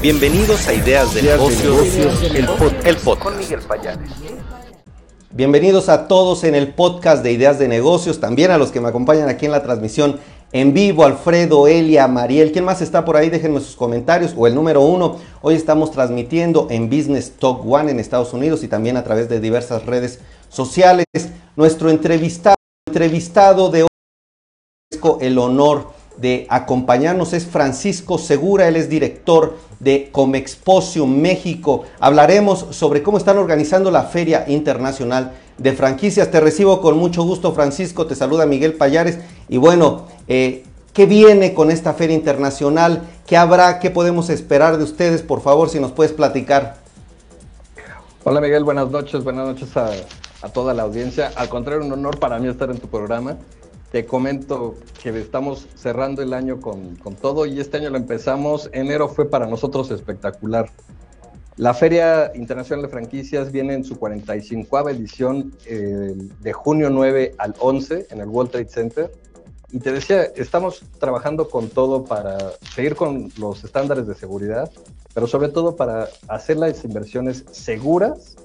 Bienvenidos a Ideas de Negocios, el, podcast. Con Miguel Payares. Bienvenidos a todos en el podcast de Ideas de Negocios, también a los que me acompañan aquí en la transmisión en vivo, Alfredo, Elia, Mariel. ¿Quién más está por ahí? Déjenme sus comentarios. O el número uno. Hoy estamos transmitiendo en Business Talk One en Estados Unidos y también a través de diversas redes sociales. Nuestro entrevistado, entrevistado de hoy, el honor de acompañarnos es Francisco Segura, él es director de Comexposio México. Hablaremos sobre cómo están organizando la Feria Internacional de Franquicias. Te recibo con mucho gusto, Francisco. Te saluda Miguel Payares. Y bueno, eh, ¿qué viene con esta Feria Internacional? ¿Qué habrá? ¿Qué podemos esperar de ustedes? Por favor, si nos puedes platicar. Hola Miguel, buenas noches. Buenas noches a, a toda la audiencia. Al contrario, un honor para mí estar en tu programa. Te comento que estamos cerrando el año con, todo y este año lo empezamos. Enero fue para nosotros espectacular. La Feria Internacional de Franquicias viene en su 45 edición eh, de junio 9 al 11 en el World Trade Center. Y te decía, estamos trabajando con todo para seguir con los estándares de seguridad, pero sobre todo para hacer las inversiones seguras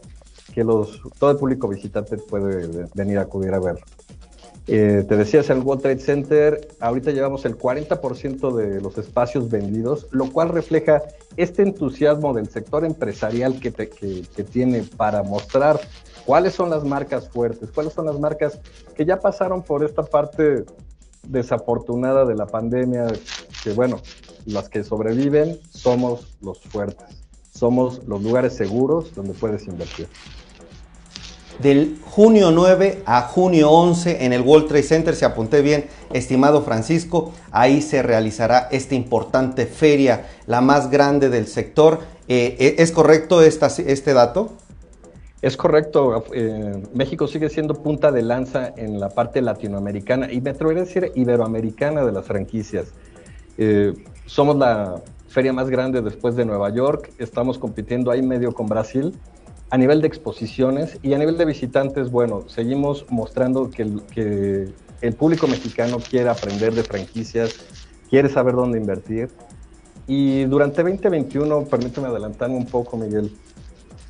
que los, todo el público visitante puede venir a acudir a ver. Eh, te decías, el World Trade Center, ahorita llevamos el 40% de los espacios vendidos, lo cual refleja este entusiasmo del sector empresarial que, que, tiene para mostrar cuáles son las marcas fuertes, cuáles son las marcas que ya pasaron por esta parte desafortunada de la pandemia, que bueno, las que sobreviven somos los fuertes, somos los lugares seguros donde puedes invertir del junio 9 a junio 11 en el World Trade Center, se apunté bien, estimado Francisco, ahí se realizará esta importante feria, la más grande del sector. Eh, eh, ¿Es correcto este dato? Es correcto, eh, México sigue siendo punta de lanza en la parte latinoamericana y me atrevería a decir iberoamericana de las franquicias. somos la feria más grande después de Nueva York, estamos compitiendo ahí medio con Brasil a nivel de exposiciones y a nivel de visitantes, bueno, seguimos mostrando que el, público mexicano quiere aprender de franquicias, quiere saber dónde invertir. Y durante 2021, permíteme adelantarme un poco, Miguel,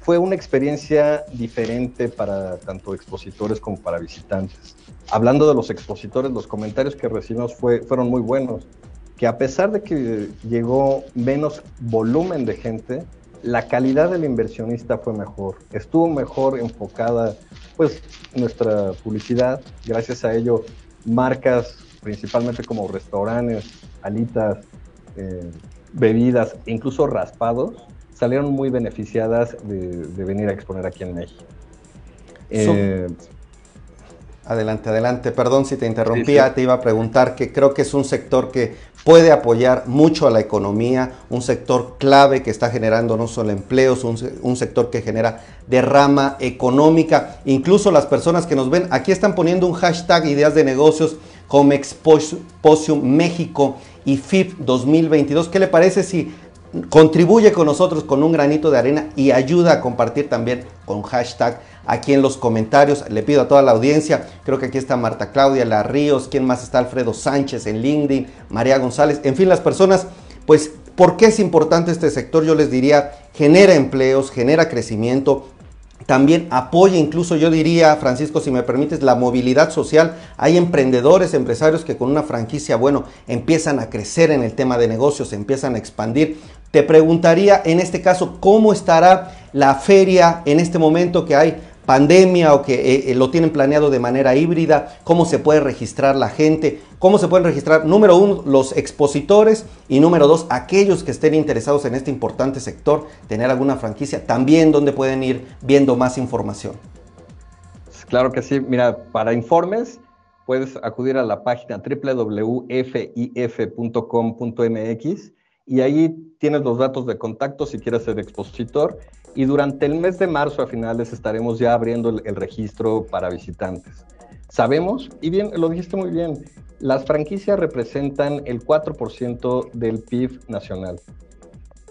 fue una experiencia diferente para tanto expositores como para visitantes. Hablando de los expositores, los comentarios que recibimos fue, fueron muy buenos, que a pesar de que llegó menos volumen de gente, la calidad del inversionista fue mejor, estuvo mejor enfocada pues nuestra publicidad, gracias a ello marcas principalmente como restaurantes, alitas, eh, bebidas, incluso raspados, salieron muy beneficiadas de, venir a exponer aquí en México. Eh, adelante, adelante. Perdón si te interrumpía, te iba a preguntar que creo que es un sector que puede apoyar mucho a la economía, un sector clave que está generando no solo empleos, un, sector que genera derrama económica. Incluso las personas que nos ven, aquí están poniendo un hashtag ideas de negocios como Exposium México y FIP 2022. ¿Qué le parece si contribuye con nosotros con un granito de arena y ayuda a compartir también con hashtag aquí en los comentarios. Le pido a toda la audiencia, creo que aquí está Marta Claudia La Ríos, quién más está Alfredo Sánchez en LinkedIn, María González, en fin, las personas, pues, ¿por qué es importante este sector? Yo les diría, genera empleos, genera crecimiento, también apoya incluso, yo diría, Francisco, si me permites, la movilidad social. Hay emprendedores, empresarios que con una franquicia, bueno, empiezan a crecer en el tema de negocios, empiezan a expandir. Te preguntaría en este caso, ¿cómo estará la feria en este momento que hay pandemia o que eh, eh, lo tienen planeado de manera híbrida, cómo se puede registrar la gente, cómo se pueden registrar, número uno, los expositores y número dos, aquellos que estén interesados en este importante sector, tener alguna franquicia, también donde pueden ir viendo más información. Claro que sí, mira, para informes puedes acudir a la página www.fif.com.mx y ahí tienes los datos de contacto si quieres ser expositor y durante el mes de marzo a finales estaremos ya abriendo el, registro para visitantes. Sabemos, y bien, lo dijiste muy bien, las franquicias representan el 4% del PIB nacional.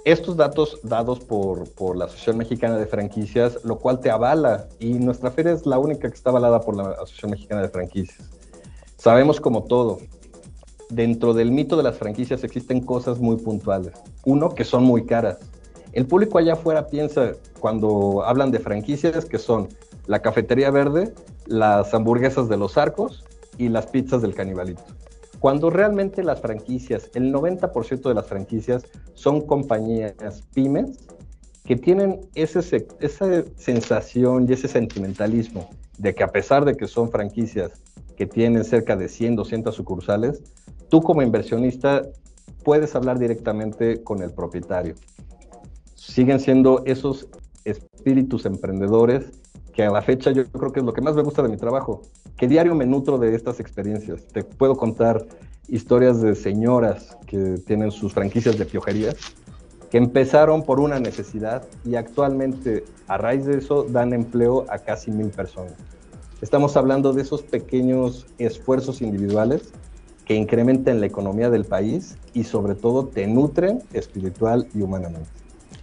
Estos datos dados por, por, la Asociación Mexicana de Franquicias, lo cual te avala, y nuestra feria es la única que está avalada por la Asociación Mexicana de Franquicias. Sabemos como todo, dentro del mito de las franquicias existen cosas muy puntuales. Uno, que son muy caras. El público allá afuera piensa cuando hablan de franquicias que son la cafetería verde, las hamburguesas de los arcos y las pizzas del canibalito. Cuando realmente las franquicias, el 90% de las franquicias son compañías pymes que tienen esa sensación y ese sentimentalismo de que a pesar de que son franquicias que tienen cerca de 100, 200 sucursales, tú como inversionista puedes hablar directamente con el propietario. Siguen siendo esos espíritus emprendedores que a la fecha yo creo que es lo que más me gusta de mi trabajo, que diario me nutro de estas experiencias. Te puedo contar historias de señoras que tienen sus franquicias de piojerías, que empezaron por una necesidad y actualmente a raíz de eso dan empleo a casi mil personas. Estamos hablando de esos pequeños esfuerzos individuales que incrementan la economía del país y sobre todo te nutren espiritual y humanamente.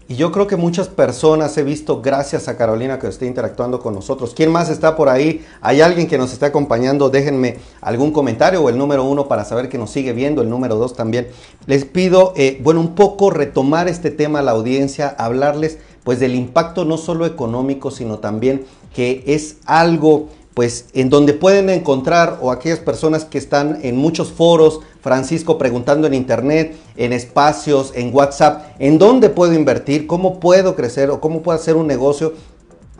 Y yo creo que muchas personas he visto, gracias a Carolina que esté interactuando con nosotros. ¿Quién más está por ahí? ¿Hay alguien que nos está acompañando? Déjenme algún comentario o el número uno para saber que nos sigue viendo, el número dos también. Les pido, eh, bueno, un poco retomar este tema a la audiencia, hablarles pues del impacto no solo económico, sino también que es algo pues en donde pueden encontrar o aquellas personas que están en muchos foros, Francisco preguntando en internet, en espacios, en WhatsApp, ¿en dónde puedo invertir? ¿Cómo puedo crecer o cómo puedo hacer un negocio?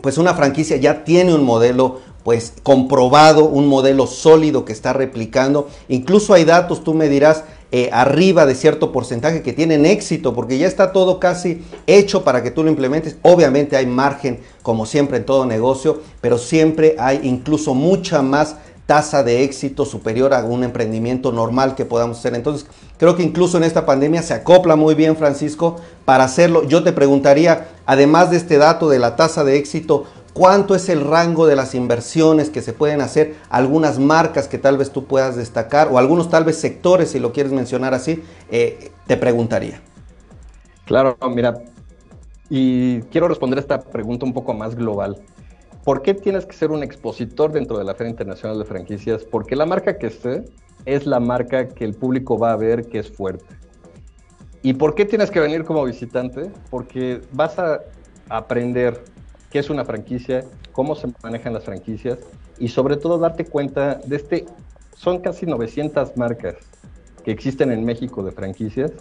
Pues una franquicia ya tiene un modelo pues comprobado, un modelo sólido que está replicando. Incluso hay datos, tú me dirás, eh, arriba de cierto porcentaje que tienen éxito, porque ya está todo casi hecho para que tú lo implementes. Obviamente hay margen, como siempre en todo negocio, pero siempre hay incluso mucha más tasa de éxito superior a un emprendimiento normal que podamos hacer. Entonces, creo que incluso en esta pandemia se acopla muy bien, Francisco, para hacerlo. Yo te preguntaría, además de este dato de la tasa de éxito, ¿cuánto es el rango de las inversiones que se pueden hacer? Algunas marcas que tal vez tú puedas destacar o algunos tal vez sectores, si lo quieres mencionar así, eh, te preguntaría. Claro, mira, y quiero responder esta pregunta un poco más global. ¿Por qué tienes que ser un expositor dentro de la Feria Internacional de Franquicias? Porque la marca que esté es la marca que el público va a ver que es fuerte. ¿Y por qué tienes que venir como visitante? Porque vas a aprender qué es una franquicia, cómo se manejan las franquicias y sobre todo darte cuenta de este, son casi 900 marcas que existen en México de franquicias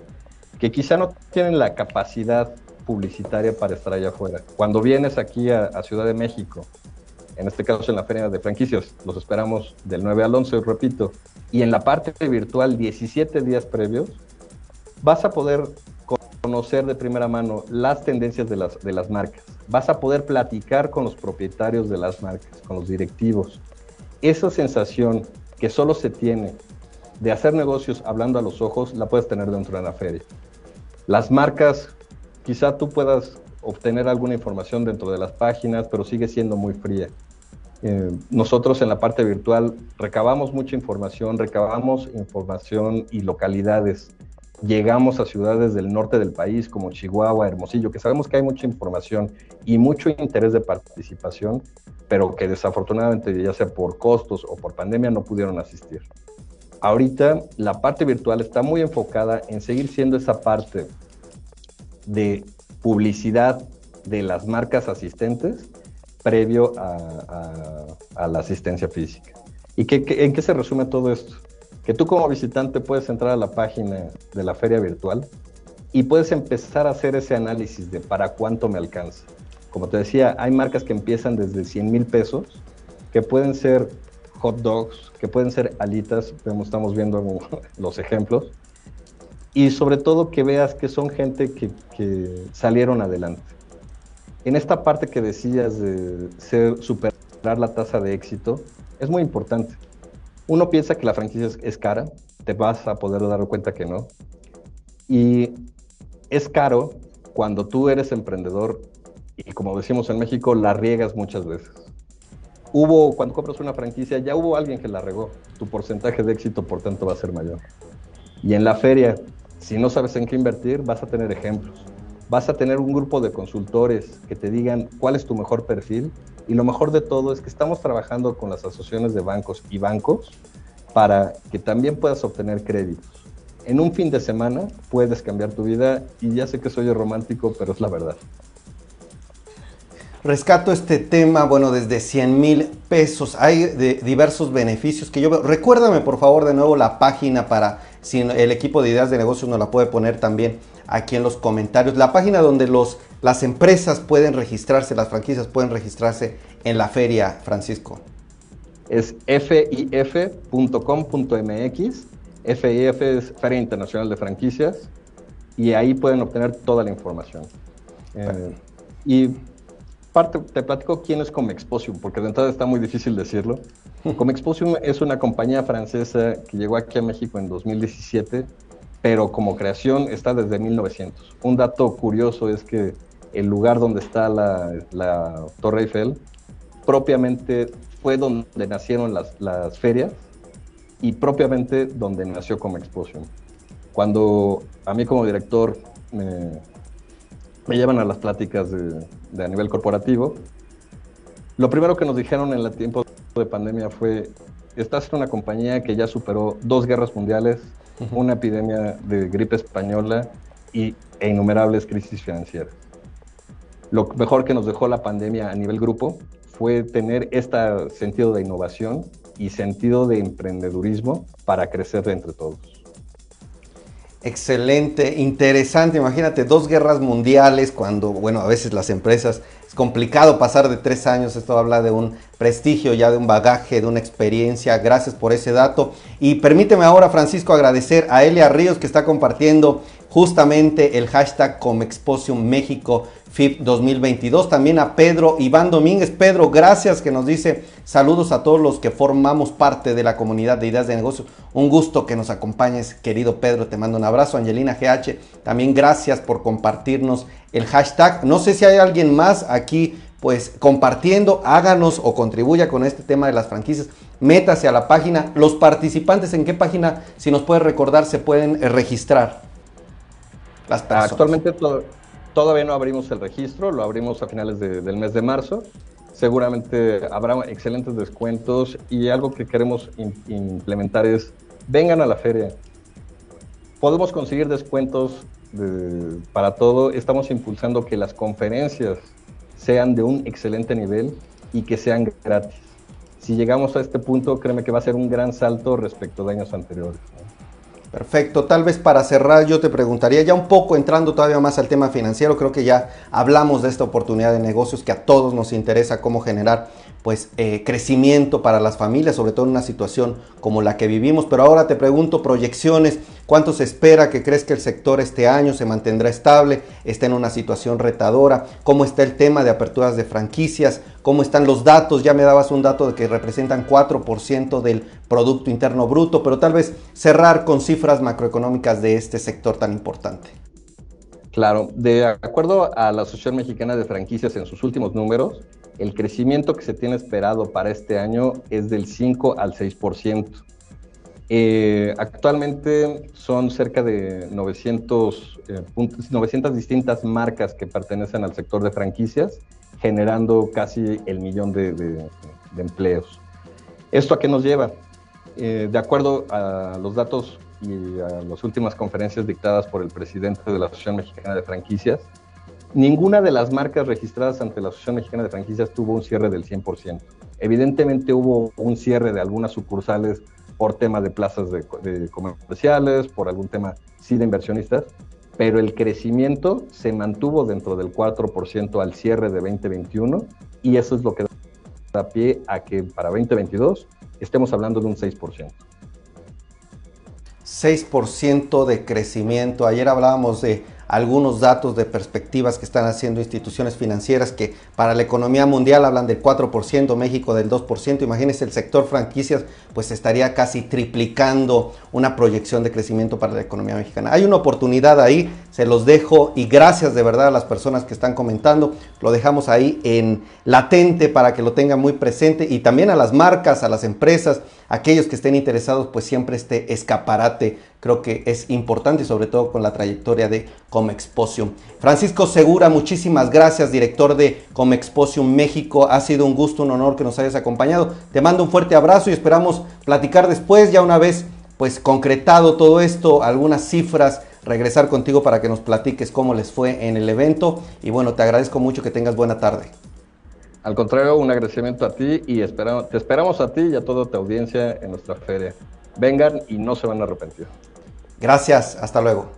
que quizá no tienen la capacidad publicitaria para estar allá afuera. Cuando vienes aquí a, Ciudad de México, en este caso en la Feria de Franquicias, los esperamos del 9 al 11, repito, y en la parte virtual 17 días previos, vas a poder conocer de primera mano las tendencias de las, de las marcas, vas a poder platicar con los propietarios de las marcas, con los directivos. Esa sensación que solo se tiene de hacer negocios hablando a los ojos, la puedes tener dentro de la feria. Las marcas quizá tú puedas obtener alguna información dentro de las páginas, pero sigue siendo muy fría. Eh, nosotros en la parte virtual recabamos mucha información, recabamos información y localidades. Llegamos a ciudades del norte del país como Chihuahua, Hermosillo, que sabemos que hay mucha información y mucho interés de participación, pero que desafortunadamente, ya sea por costos o por pandemia, no pudieron asistir. Ahorita la parte virtual está muy enfocada en seguir siendo esa parte de publicidad de las marcas asistentes previo a, la asistencia física. ¿Y qué, en qué se resume todo esto? Que tú como visitante puedes entrar a la página de la feria virtual y puedes empezar a hacer ese análisis de para cuánto me alcanza. Como te decía, hay marcas que empiezan desde 100 mil pesos, que pueden ser hot dogs, que pueden ser alitas, estamos viendo los ejemplos, y sobre todo que veas que son gente que, salieron adelante. En esta parte que decías de ser, superar la tasa de éxito, es muy importante. Uno piensa que la franquicia es, cara, te vas a poder dar cuenta que no. Y es caro cuando tú eres emprendedor y como decimos en México, la riegas muchas veces. Hubo, cuando compras una franquicia, ya hubo alguien que la regó. Tu porcentaje de éxito, por tanto, va a ser mayor. Y en la feria, si no sabes en qué invertir, vas a tener ejemplos. Vas a tener un grupo de consultores que te digan cuál es tu mejor perfil. Y lo mejor de todo es que estamos trabajando con las asociaciones de bancos y bancos para que también puedas obtener créditos. En un fin de semana puedes cambiar tu vida y ya sé que soy romántico, pero es la verdad. Rescato este tema, bueno, desde 100 mil pesos. Hay diversos beneficios que yo veo. Recuérdame, por favor, de nuevo la página para si el equipo de ideas de negocios nos la puede poner también aquí en los comentarios. La página donde los, las empresas pueden registrarse, las franquicias pueden registrarse en la feria, Francisco. Es fif.com.mx. FIF es Feria Internacional de Franquicias y ahí pueden obtener toda la información. Eh, y parte, te platico quién es Comexposium, porque de entrada está muy difícil decirlo. Comexposium es una compañía francesa que llegó aquí a México en 2017, pero como creación está desde 1900. Un dato curioso es que el lugar donde está la, Torre Eiffel propiamente fue donde nacieron las, las ferias y propiamente donde nació Comexposium. Cuando a mí como director me, me llevan a las pláticas de, a nivel corporativo, lo primero que nos dijeron en el tiempo de pandemia fue, estás en una compañía que ya superó dos guerras mundiales, una epidemia de gripe española y, e innumerables crisis financieras. Lo mejor que nos dejó la pandemia a nivel grupo fue tener este sentido de innovación y sentido de emprendedurismo para crecer entre todos. Excelente, interesante. Imagínate, dos guerras mundiales, cuando, bueno, a veces las empresas, es complicado pasar de tres años, esto habla de un prestigio, ya de un bagaje, de una experiencia. Gracias por ese dato. Y permíteme ahora, Francisco, agradecer a Elia Ríos que está compartiendo justamente el hashtag Comexposium México FIP 2022. También a Pedro Iván Domínguez. Pedro, gracias que nos dice saludos a todos los que formamos parte de la comunidad de ideas de negocios. Un gusto que nos acompañes, querido Pedro. Te mando un abrazo. Angelina GH, también gracias por compartirnos el hashtag. No sé si hay alguien más aquí pues compartiendo, háganos o contribuya con este tema de las franquicias. Métase a la página. Los participantes, ¿en qué página, si nos puede recordar, se pueden eh, registrar? Las Actualmente todo, Todavía no abrimos el registro, lo abrimos a finales del mes de marzo. Seguramente habrá excelentes descuentos y algo que queremos implementar es, vengan a la feria. Podemos conseguir descuentos para todo. Estamos impulsando que las conferencias sean de un excelente nivel y que sean gratis. Si llegamos a este punto, créeme que va a ser un gran salto respecto de años anteriores. Perfecto, tal vez para cerrar yo te preguntaría ya un poco entrando todavía más al tema financiero, creo que ya hablamos de esta oportunidad de negocios que a todos nos interesa cómo generar pues eh, crecimiento para las familias, sobre todo en una situación como la que vivimos, pero ahora te pregunto proyecciones, ¿cuánto se espera que que el sector este año se mantendrá estable, está en una situación retadora? ¿Cómo está el tema de aperturas de franquicias? ¿Cómo están los datos? Ya me dabas un dato de que representan 4% del Producto Interno Bruto, pero tal vez cerrar con cifras macroeconómicas de este sector tan importante. Claro, de acuerdo a la Asociación Mexicana de Franquicias en sus últimos números, el crecimiento que se tiene esperado para este año es del 5 al 6%. Eh, actualmente son cerca de 900, 900 eh, distintas marcas que pertenecen al sector de franquicias, generando casi el millón de empleos. ¿Esto a qué nos lleva? Eh, de acuerdo a los datos y a las últimas conferencias dictadas por el presidente de la Asociación Mexicana de Franquicias, ninguna de las marcas registradas ante la Asociación Mexicana de Franquicias tuvo un cierre del 100%. Evidentemente hubo un cierre de algunas sucursales por tema de plazas de, comerciales, por algún tema sí de inversionistas, pero el crecimiento se mantuvo dentro del 4% al cierre de 2021 y eso es lo que da pie a que para 2022 estemos hablando de un 6%. 6% de crecimiento. Ayer hablábamos de algunos datos de perspectivas que están haciendo instituciones financieras que para la economía mundial hablan del 4%, México del 2%. Imagínense el sector franquicias, pues estaría casi triplicando una proyección de crecimiento para la economía mexicana. Hay una oportunidad ahí, se los dejo y gracias de verdad a las personas que están comentando. Lo dejamos ahí en latente para que lo tengan muy presente y también a las marcas, a las empresas, aquellos que estén interesados, pues siempre este escaparate creo que es importante sobre todo con la trayectoria de Comexposium. Francisco Segura, muchísimas gracias, director de Comexposium México. Ha sido un gusto, un honor que nos hayas acompañado. Te mando un fuerte abrazo y esperamos platicar después, ya una vez pues concretado todo esto, algunas cifras, regresar contigo para que nos platiques cómo les fue en el evento. Y bueno, te agradezco mucho que tengas buena tarde. Al contrario, un agradecimiento a ti y esperamos, te esperamos a ti y a toda tu audiencia en nuestra feria. Vengan y no se van a arrepentir. Gracias, hasta luego.